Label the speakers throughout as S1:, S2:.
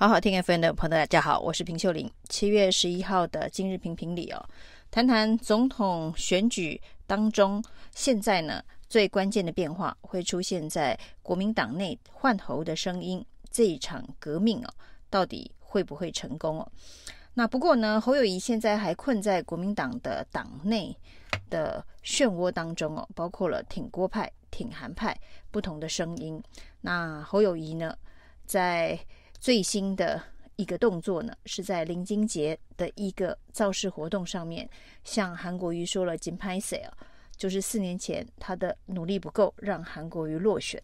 S1: 好好听 FM 的朋友，大家好，我是平秀玲。七月十一号的今日评评里哦，谈谈总统选举当中，现在呢最关键的变化会出现在国民党内换候的声音，这一场革命哦，到底会不会成功哦？那不过呢，侯友宜现在还困在国民党的党内的漩涡当中哦，包括了挺郭派、挺韩派不同的声音。那侯友宜呢，在最新的一个动作呢，是在林金杰的一个造势活动上面，向韩国瑜说了“金拍谢”啊，就是四年前他的努力不够，让韩国瑜落选。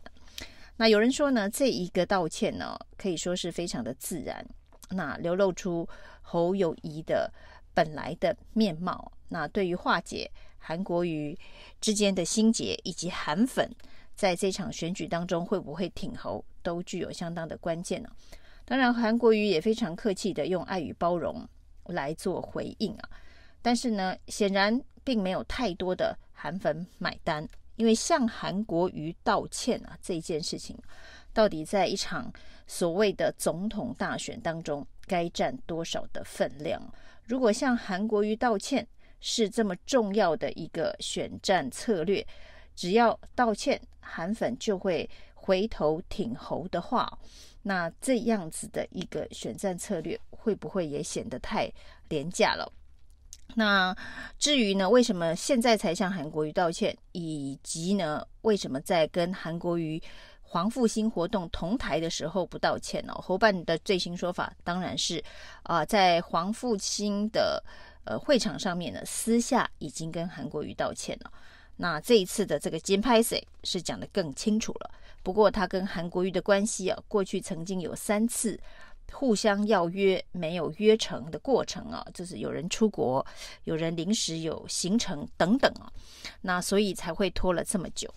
S1: 那有人说呢，这一个道歉呢，可以说是非常的自然，那流露出侯友谊的本来的面貌。那对于化解韩国瑜之间的心结，以及韩粉在这场选举当中会不会挺侯，都具有相当的关键呢。当然，韩国瑜也非常客气的用爱与包容来做回应啊，但是呢，显然并没有太多的韩粉买单，因为向韩国瑜道歉啊这件事情，到底在一场所谓的总统大选当中该占多少的分量？如果向韩国瑜道歉是这么重要的一个选战策略，只要道歉，韩粉就会回头挺侯的话。那这样子的一个选战策略会不会也显得太廉价了？那至于呢，为什么现在才向韩国瑜道歉，以及呢，为什么在跟韩国瑜黄复兴活动同台的时候不道歉呢？侯办的最新说法当然是啊、在黄复兴的呃会场上面呢，私下已经跟韩国瑜道歉了。那这一次的这个金拍谢是讲得更清楚了。不过他跟韩国瑜的关系啊，过去曾经有三次互相要约没有约成的过程啊，就是有人出国，有人临时有行程等等啊，那所以才会拖了这么久。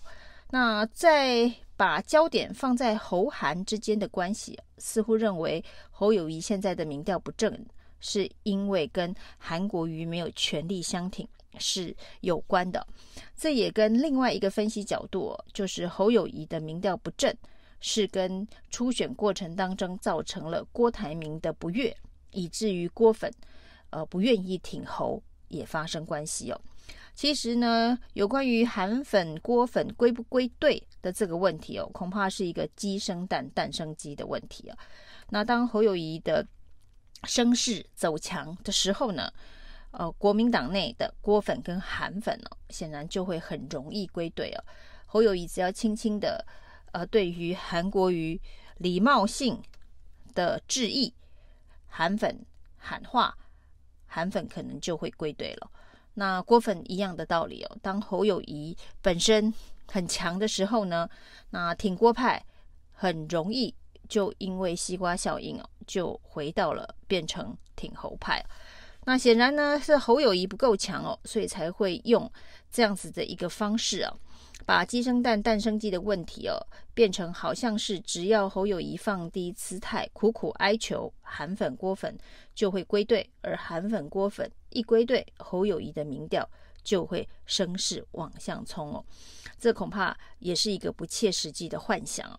S1: 那在把焦点放在侯韩之间的关系，似乎认为侯友谊现在的民调不正，是因为跟韩国瑜没有全力相挺。是有关的，这也跟另外一个分析角度，就是侯友谊的民调不振，是跟初选过程当中造成了郭台铭的不悦，以至于郭粉呃不愿意挺侯，也发生关系哦。其实呢，有关于韩粉郭粉归不归队的这个问题哦，恐怕是一个鸡生蛋，蛋生鸡的问题啊。那当侯友谊的声势走强的时候呢，呃，国民党内的郭粉跟韩粉哦，显然就会很容易归队哦。侯友宜只要轻轻的，呃，对于韩国瑜礼貌性的致意，韩粉喊话，韩粉可能就会归队了。那郭粉一样的道理哦。当侯友宜本身很强的时候呢，那挺郭派很容易就因为西瓜效应哦，就回到了变成挺侯派。那显然呢，是侯友谊不够强哦，所以才会用这样子的一个方式啊，把鸡生蛋，蛋生鸡的问题哦，变成好像是只要侯友谊放低姿态，苦苦哀求韩粉郭粉就会归队，而韩粉郭粉一归队，侯友谊的民调就会声势往上冲哦，这恐怕也是一个不切实际的幻想。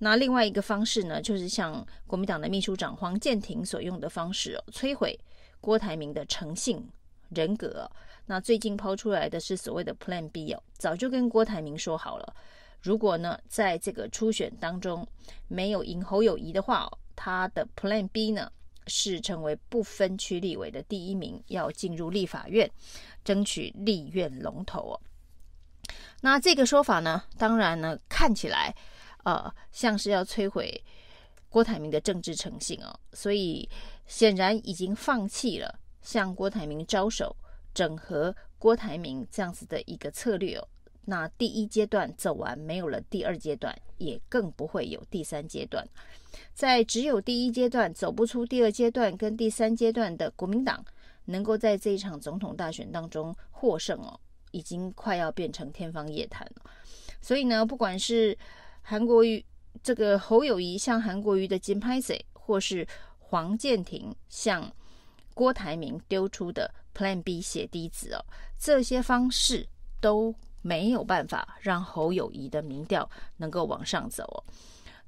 S1: 那另外一个方式呢，就是像国民党的秘书长黄健庭所用的方式哦，摧毁。郭台铭的诚信人格，那最近抛出来的是所谓的 Plan B 哦，早就跟郭台铭说好了，如果呢在这个初选当中没有赢侯友宜的话，他的 Plan B 呢是成为不分区立委的第一名，要进入立法院争取立院龙头哦。那这个说法呢，当然呢看起来呃像是要摧毁郭台铭的政治诚信哦，所以。显然已经放弃了向郭台铭招手、整合郭台铭这样子的一个策略哦。那第一阶段走完，没有了第二阶段，也更不会有第三阶段。在只有第一阶段走不出第二阶段跟第三阶段的国民党，能够在这一场总统大选当中获胜哦，已经快要变成天方夜谭了。所以呢，不管是韩国瑜这个侯友宜向韩国瑜的金拍谢，或是黄健庭向郭台铭丢出的 Plan B 血滴子哦，这些方式都没有办法让侯友宜的民调能够往上走哦。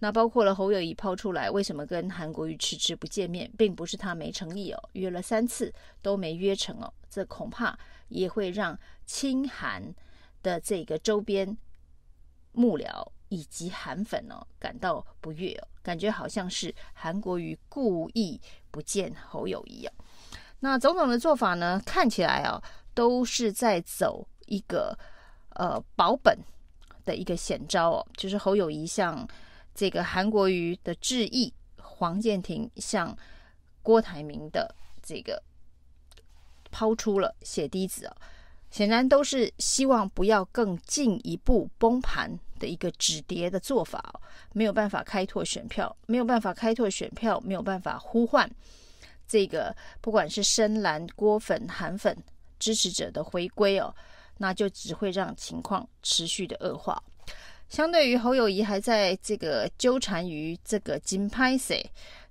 S1: 那包括了侯友宜抛出来，为什么跟韩国瑜迟迟不见面，并不是他没诚意哦，约了三次都没约成哦，这恐怕也会让亲韩的这个周边幕僚以及韩粉哦感到不悦哦，感觉好像是韩国瑜故意不见侯友宜哦。那种种的做法呢，看起来哦都是在走一个呃保本的一个险招哦，就是侯友谊向。这个韩国瑜的致意，黄健庭向郭台铭的这个抛出了血滴子哦，显然都是希望不要更进一步崩盘的一个止跌的做法，没有办法开拓选票，没有办法开拓选票，没有办法呼唤这个不管是深蓝、郭粉、韩粉支持者的回归哦，那就只会让情况持续的恶化。相对于侯友谊还在这个纠缠于这个金拍谢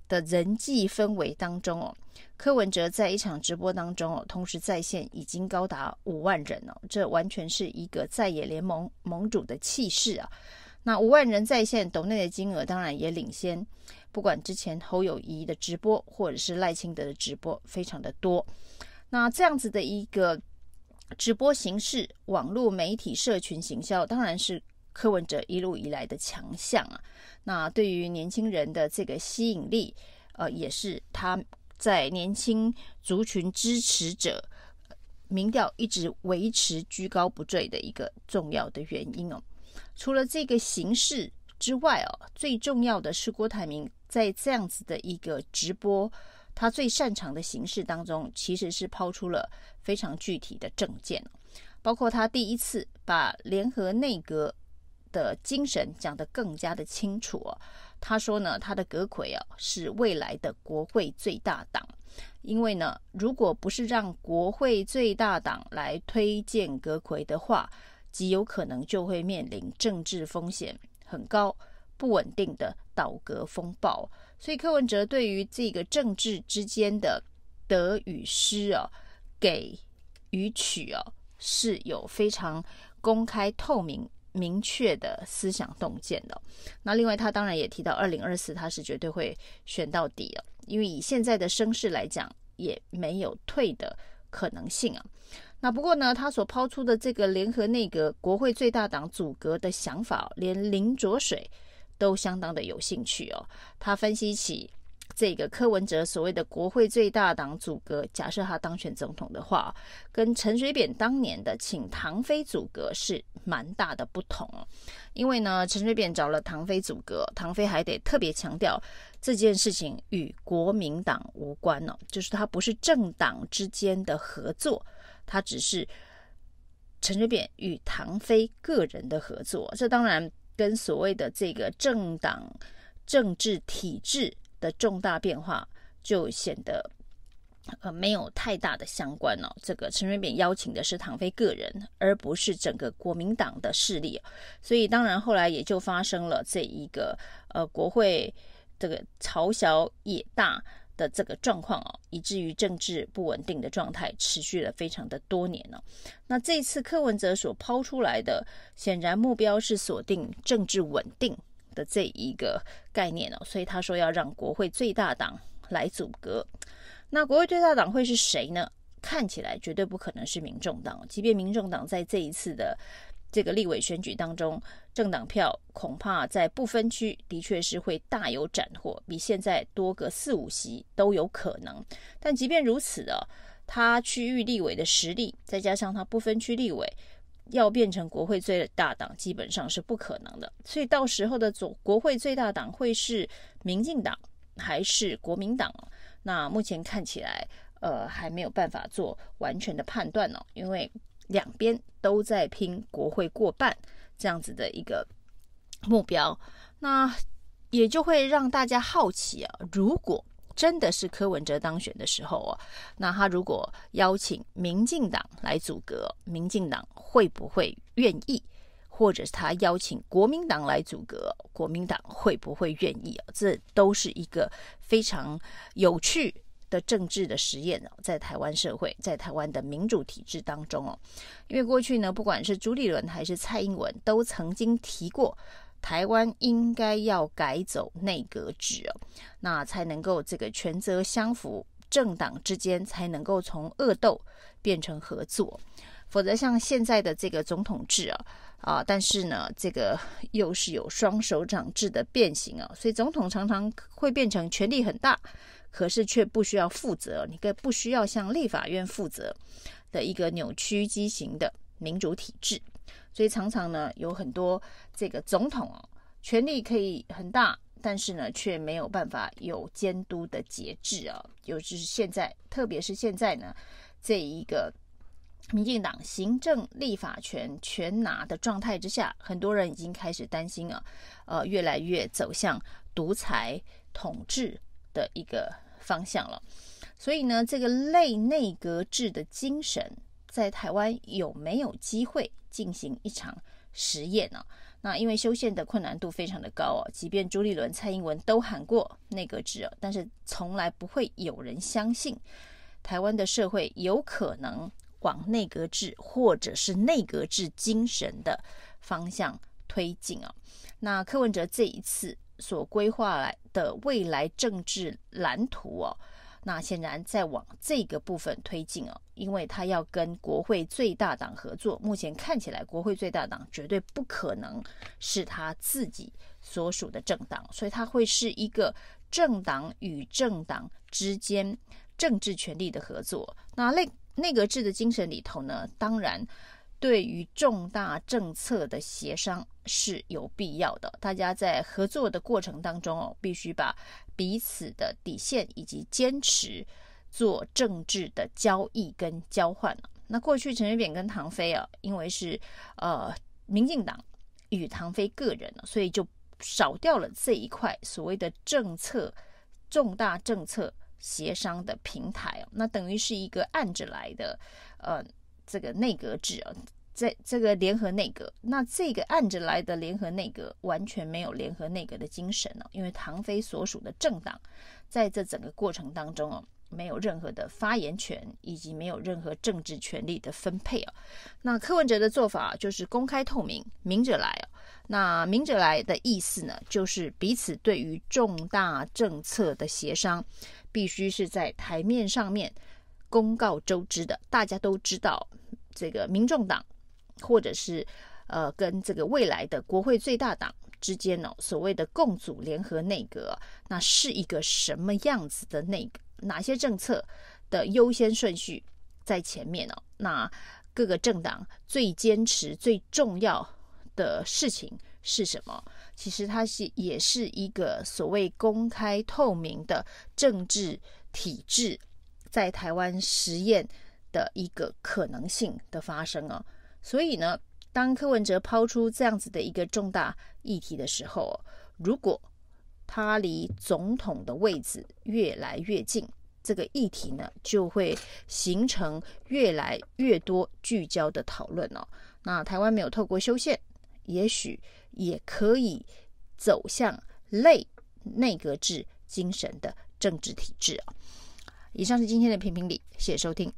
S1: 的人际氛围当中哦，柯文哲在一场直播当中哦，同时在线已经高达五万人哦，这完全是一个在野联盟盟主的气势啊。那五万人在线抖内的金额当然也领先，不管之前侯友谊的直播或者是赖清德的直播，非常的多。那这样子的一个直播形式，网络媒体社群行销，当然是。柯文哲一路以来的强项啊，那对于年轻人的这个吸引力，呃，也是他在年轻族群支持者民调一直维持居高不坠的一个重要的原因哦。除了这个形式之外哦，最重要的是郭台铭在这样子的一个直播，他最擅长的形式当中，其实是抛出了非常具体的政见，包括他第一次把联合内阁。的精神讲得更加的清楚哦。他说呢，他的阁揆啊是未来的国会最大党，因为呢，如果不是让国会最大党来推荐阁魁的话，极有可能就会面临政治风险很高、不稳定的倒阁风暴。所以柯文哲对于这个政治之间的得与失啊，给与取啊，是有非常公开透明。明确的思想洞见的。那另外，他当然也提到，二零二四他是绝对会选到底了，因为以现在的声势来讲，也没有退的可能性啊。那不过呢，他所抛出的这个联合内阁、国会最大党组阁的想法，连林卓水都相当的有兴趣哦。他分析起。这个柯文哲所谓的国会最大党组阁，假设他当选总统的话，跟陈水扁当年的请唐飞组阁是蛮大的不同。因为呢，陈水扁找了唐飞组阁，唐飞还得特别强调这件事情与国民党无关哦，就是他不是政党之间的合作，他只是陈水扁与唐飞个人的合作。这当然跟所谓的这个政党政治体制。的重大变化就显得呃没有太大的相关哦。这个陈水扁邀请的是唐飞个人，而不是整个国民党的势力，所以当然后来也就发生了这一个呃国会这个朝小野大的这个状况哦，以至于政治不稳定的状态持续了非常的多年哦。那这次柯文哲所抛出来的，显然目标是锁定政治稳定。的这一个概念哦，所以他说要让国会最大党来组阁。那国会最大党会是谁呢？看起来绝对不可能是民众党，即便民众党在这一次的这个立委选举当中，政党票恐怕在不分区的确是会大有斩获，比现在多个四五席都有可能。但即便如此啊，他区域立委的实力，再加上他不分区立委。要变成国会最大党，基本上是不可能的。所以到时候的总国会最大党会是民进党还是国民党？那目前看起来，呃，还没有办法做完全的判断呢，因为两边都在拼国会过半这样子的一个目标，那也就会让大家好奇啊，如果。真的是柯文哲当选的时候哦，那他如果邀请民进党来组阁，民进党会不会愿意？或者是他邀请国民党来组阁，国民党会不会愿意？这都是一个非常有趣的政治的实验哦，在台湾社会，在台湾的民主体制当中哦，因为过去呢，不管是朱立伦还是蔡英文，都曾经提过台湾应该要改走内阁制哦，那才能够这个权责相符，政党之间才能够从恶斗变成合作。否则，像现在的这个总统制啊，啊，但是呢，这个又是有双手掌制的变形啊，所以总统常常会变成权力很大，可是却不需要负责，你更不需要向立法院负责的一个扭曲畸形的民主体制。所以常常呢，有很多这个总统啊，权力可以很大，但是呢，却没有办法有监督的节制啊，尤其是现在，特别是现在呢，这一个。民进党行政立法权全拿的状态之下，很多人已经开始担心啊，呃，越来越走向独裁统治的一个方向了。所以呢，这个类内阁制的精神，在台湾有没有机会进行一场实验呢？那因为修宪的困难度非常的高哦，即便朱立伦、蔡英文都喊过内阁制哦，但是从来不会有人相信台湾的社会有可能。往内阁制或者是内阁制精神的方向推进啊，那柯文哲这一次所规划来的未来政治蓝图哦，那显然在往这个部分推进哦，因为他要跟国会最大党合作，目前看起来国会最大党绝对不可能是他自己所属的政党，所以他会是一个政党与政党之间政治权力的合作，那内。内阁制的精神里头呢，当然对于重大政策的协商是有必要的。大家在合作的过程当中哦，必须把彼此的底线以及坚持做政治的交易跟交换。那过去陈水扁跟唐飞啊，因为是呃民进党与唐飞个人，所以就少掉了这一块所谓的政策重大政策。协商的平台哦，那等于是一个按着来的，呃，这个内阁制啊，在这个联合内阁，那这个按着来的联合内阁完全没有联合内阁的精神哦，因为唐飞所属的政党在这整个过程当中哦，没有任何的发言权，以及没有任何政治权力的分配哦。那柯文哲的做法就是公开透明，明着来哦。那明着来的意思呢，就是彼此对于重大政策的协商。必须是在台面上面公告周知的，大家都知道这个民众党或者是呃跟这个未来的国会最大党之间呢，所谓的共组联合内阁，那是一个什么样子的内阁？哪些政策的优先顺序在前面呢？那各个政党最坚持最重要的事情是什么？其实它是也是一个所谓公开透明的政治体制，在台湾实验的一个可能性的发生啊。所以呢，当柯文哲抛出这样子的一个重大议题的时候，如果他离总统的位置越来越近，这个议题呢就会形成越来越多聚焦的讨论哦。那台湾没有透过修宪。也许也可以走向类内阁制精神的政治体制啊！以上是今天的评评理，谢谢收听。